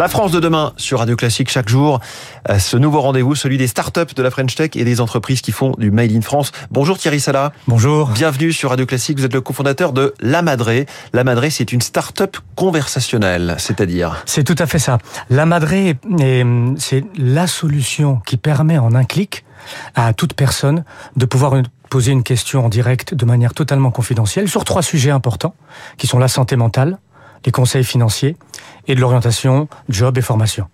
La France de demain sur Radio Classique chaque jour. Euh, ce nouveau rendez-vous, celui des startups de la French Tech et des entreprises qui font du Made in France. Bonjour Thierry Sala. Bonjour. Bienvenue sur Radio Classique. Vous êtes le cofondateur de La Madré. La Madré, c'est une startup conversationnelle, c'est-à-dire C'est tout à fait ça. La Madré, c'est la solution qui permet en un clic à toute personne de pouvoir poser une question en direct de manière totalement confidentielle sur trois sujets importants qui sont la santé mentale, les conseils financiers et de l'orientation, job et formation.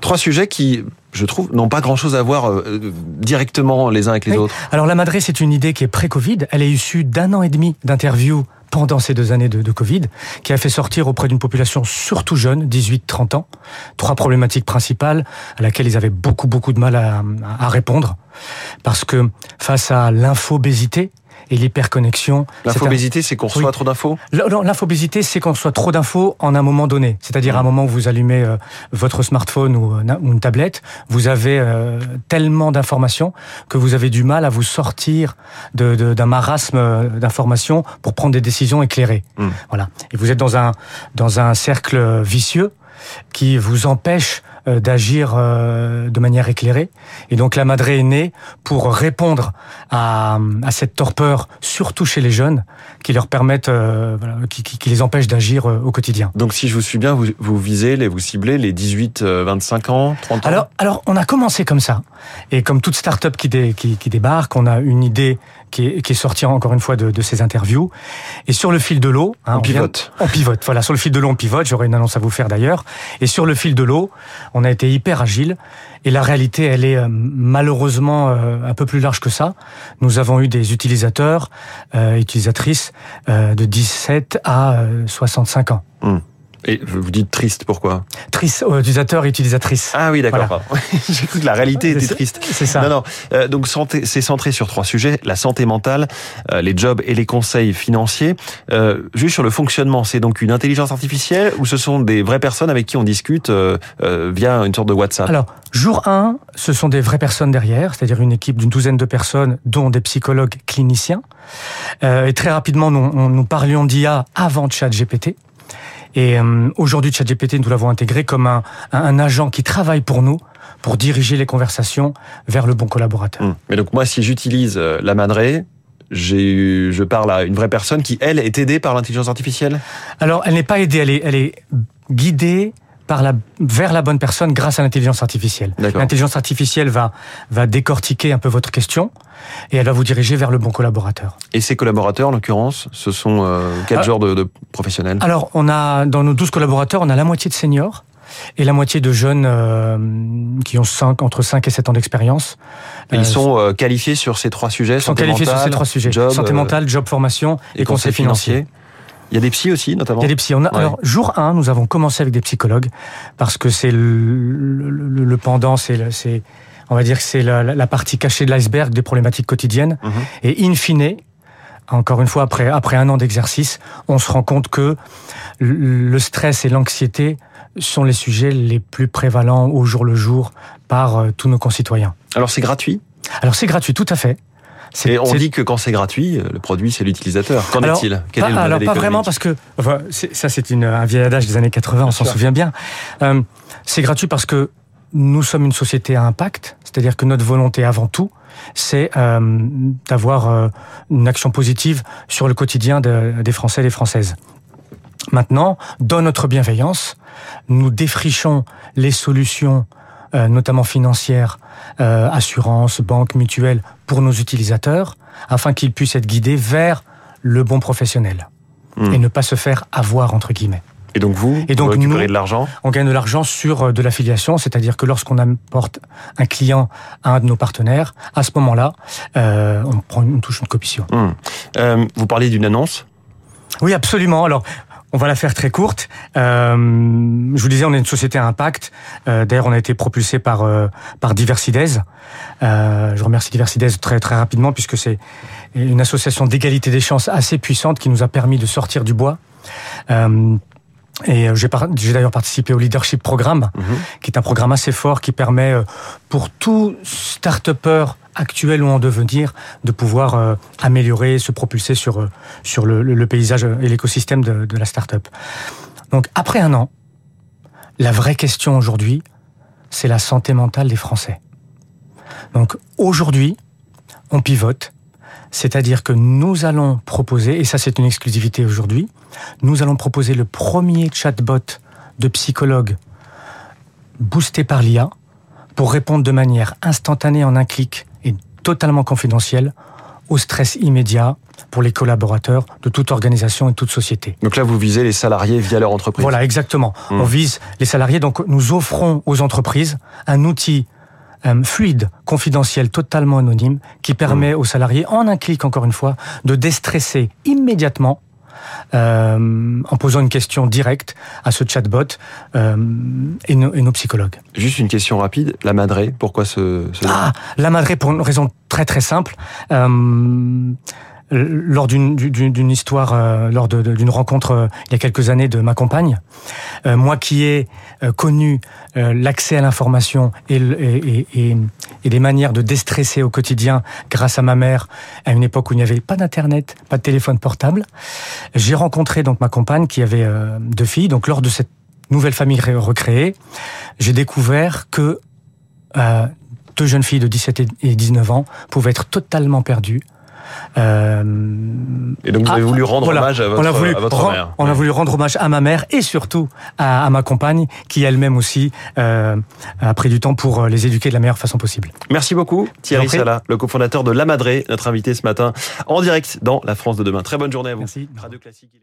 Trois sujets qui, je trouve, n'ont pas grand-chose à voir euh, directement les uns avec les autres. Alors la Madré, c'est une idée qui est pré-Covid. Elle est issue d'un an et demi d'interviews pendant ces deux années de, de, Covid, qui a fait sortir auprès d'une population surtout jeune, 18-30 ans, trois problématiques principales à laquelle ils avaient beaucoup beaucoup de mal à, à répondre, parce que face à l'infobésité, et l'hyperconnexion. L'infobésité, c'est qu'on reçoit trop d'infos L'infobésité, c'est qu'on reçoit trop d'infos en un moment donné. C'est-à-dire à un moment où vous allumez euh, votre smartphone ou, euh, une tablette, vous avez euh, tellement d'informations que vous avez du mal à vous sortir d'un de, marasme d'informations pour prendre des décisions éclairées. Hmm. Voilà. Et vous êtes dans un, dans un cercle vicieux qui vous empêche euh, d'agir euh, de manière éclairée. Et donc la Madré est née pour répondre à, à cette torpeur, surtout chez les jeunes, qui leur permettent, euh, voilà, qui, qui, les empêchent d'agir au quotidien. Donc si je vous suis bien, vous, vous visez, les, vous ciblez les 18-25 ans, 30 ans? Alors, alors on a commencé comme ça. Et comme toute start-up qui, dé, qui, qui débarque, on a une idée qui est, qui est sortie encore une fois de, de ces interviews. Et sur le fil de l'eau... Hein, on, pivote. on pivote, voilà. Sur le fil de l'eau, on pivote. J'aurais une annonce à vous faire d'ailleurs. Et sur le fil de l'eau, on a été hyper agile. Et la réalité, elle est euh, malheureusement euh, un peu plus large que ça. Nous avons eu des utilisateurs, euh, utilisatrices de 17 à 65 ans. Mmh. Et vous dites triste, pourquoi Triste, utilisateur et utilisatrice. Ah oui, d'accord. Voilà. J'ai cru que la réalité était triste. C'est ça. Non, non. Euh, donc c'est centré sur trois sujets la santé mentale, euh, les jobs et les conseils financiers. Euh, juste sur le fonctionnement, c'est donc une intelligence artificielle ou ce sont des vraies personnes avec qui on discute via une sorte de WhatsApp? Alors, jour 1, ce sont des vraies personnes derrière, c'est-à-dire une équipe d'une douzaine de personnes, dont des psychologues cliniciens. et très rapidement, nous, nous parlions d'IA avant ChatGPT. Et euh, aujourd'hui, ChatGPT, nous l'avons intégré comme un, un, agent qui travaille pour nous pour diriger les conversations vers le bon collaborateur. Mmh. Mais donc moi, si j'utilise euh, la Madré, j'ai, je parle à une vraie personne qui, elle, est aidée par l'intelligence artificielle? Alors, elle n'est pas aidée, elle est, elle est guidée par la, vers la bonne personne grâce à l'intelligence artificielle. L'intelligence artificielle va, va décortiquer un peu votre question et elle va vous diriger vers le bon collaborateur. Et ces collaborateurs, en l'occurrence, ce sont euh, quel ah, genre de, de professionnels? Alors, on a dans nos 12 collaborateurs, on a la moitié de seniors et la moitié de jeunes euh, qui ont 5, entre 5 et 7 ans d'expérience. Ils euh, sont euh, qualifiés sur ces trois sujets Ils sont qualifiés sur ces trois sujets. Job, santé mentale, job formation et, et conseil financier. financier. Il y a des psys aussi, notamment. Il y a des psys. On a, ouais. Alors, jour 1, nous avons commencé avec des psychologues parce que c'est le, le, le, pendant, c'est, on va dire que c'est la, la, partie cachée de l'iceberg des problématiques quotidiennes. -hmm. Et in fine, encore une fois, après, après un an d'exercice, on se rend compte que le stress et l'anxiété sont les sujets les plus prévalents au jour le jour par euh, tous nos concitoyens. Alors c'est gratuit? Alors c'est gratuit, tout à fait. Et on dit que quand c'est gratuit, le produit c'est l'utilisateur. Qu'en est-il Quel pas, est le Alors pas vraiment parce que enfin, ça c'est un vieil adage des années 80, on s'en souvient bien. Euh, c'est gratuit parce que nous sommes une société à impact, c'est-à-dire que notre volonté avant tout, c'est euh, d'avoir euh, une action positive sur le quotidien de, des Français et des Françaises. Maintenant, dans notre bienveillance, nous défrichons les solutions euh, notamment financières, euh, assurances, banques, mutuelles, pour nos utilisateurs, afin qu'ils puissent être guidés vers le bon professionnel mmh. et ne pas se faire avoir entre guillemets. Et donc vous, et donc vous récupérez nous, de l'argent On gagne de l'argent sur euh, de l'affiliation, c'est-à-dire que lorsqu'on apporte un client à un de nos partenaires, à ce moment-là, euh, on prend une touche une commission. Mmh. Euh, vous parlez d'une annonce? Oui, absolument. Alors, on va la faire très courte. Euh, je vous disais, on est une société à impact. Euh, D'ailleurs, on a été propulsé par euh, par Diversides. Je remercie Diversides très très rapidement puisque c'est une association d'égalité des chances assez puissante qui nous a permis de sortir du bois. Euh, et j'ai d'ailleurs participé au Leadership Programme, mmh. qui est un programme assez fort qui permet euh, pour tout start-upper actuel ou en devenir de pouvoir euh, améliorer, se propulser sur, euh, sur le, le, le paysage et l'écosystème de, de, la start-up. Donc après un an, La vraie question aujourd'hui, c'est la santé mentale des Français. Donc aujourd'hui, on pivote, c'est-à-dire que nous allons proposer, et ça c'est une exclusivité aujourd'hui, nous allons proposer le premier chatbot de psychologue boosté par l'IA pour répondre de manière instantanée en un clic et totalement confidentielle au stress immédiat pour les collaborateurs de toute organisation et toute société. Donc là, vous visez les salariés via leur entreprise. Voilà, exactement. Mmh. On vise les salariés. Donc nous offrons aux entreprises un outil euh, fluide, confidentiel, totalement anonyme, qui permet mmh. aux salariés, en un clic encore une fois, de déstresser immédiatement euh, en posant une question directe à ce chatbot euh, et, nos, et, nos, psychologues. Juste une question rapide. La Madré, pourquoi ce... ce... Ah, la Madré pour une raison très très simple. Euh, lors d'une histoire, euh, lors d'une rencontre euh, il y a quelques années de ma compagne, euh, moi qui ai connu l'accès à l'information et, et, et, et, des manières de déstresser au quotidien grâce à ma mère à une époque où il n'y avait pas d'internet, pas de téléphone portable, j'ai rencontré donc ma compagne qui avait deux filles. Donc lors de cette nouvelle famille recréée, j'ai découvert que deux jeunes filles de 17 et 19 ans pouvaient être totalement perdues euh, et donc vous avez ah, voulu rendre hommage à votre, on a voulu à votre mère. On a voulu rendre hommage à ma mère et surtout à, à ma compagne qui elle-même aussi euh, a pris du temps pour les éduquer de la meilleure façon possible. Merci beaucoup Thierry Sala, le cofondateur de La Madré, notre invité ce matin en direct dans La France de demain. Très bonne journée à vous. Merci. Radio Classique.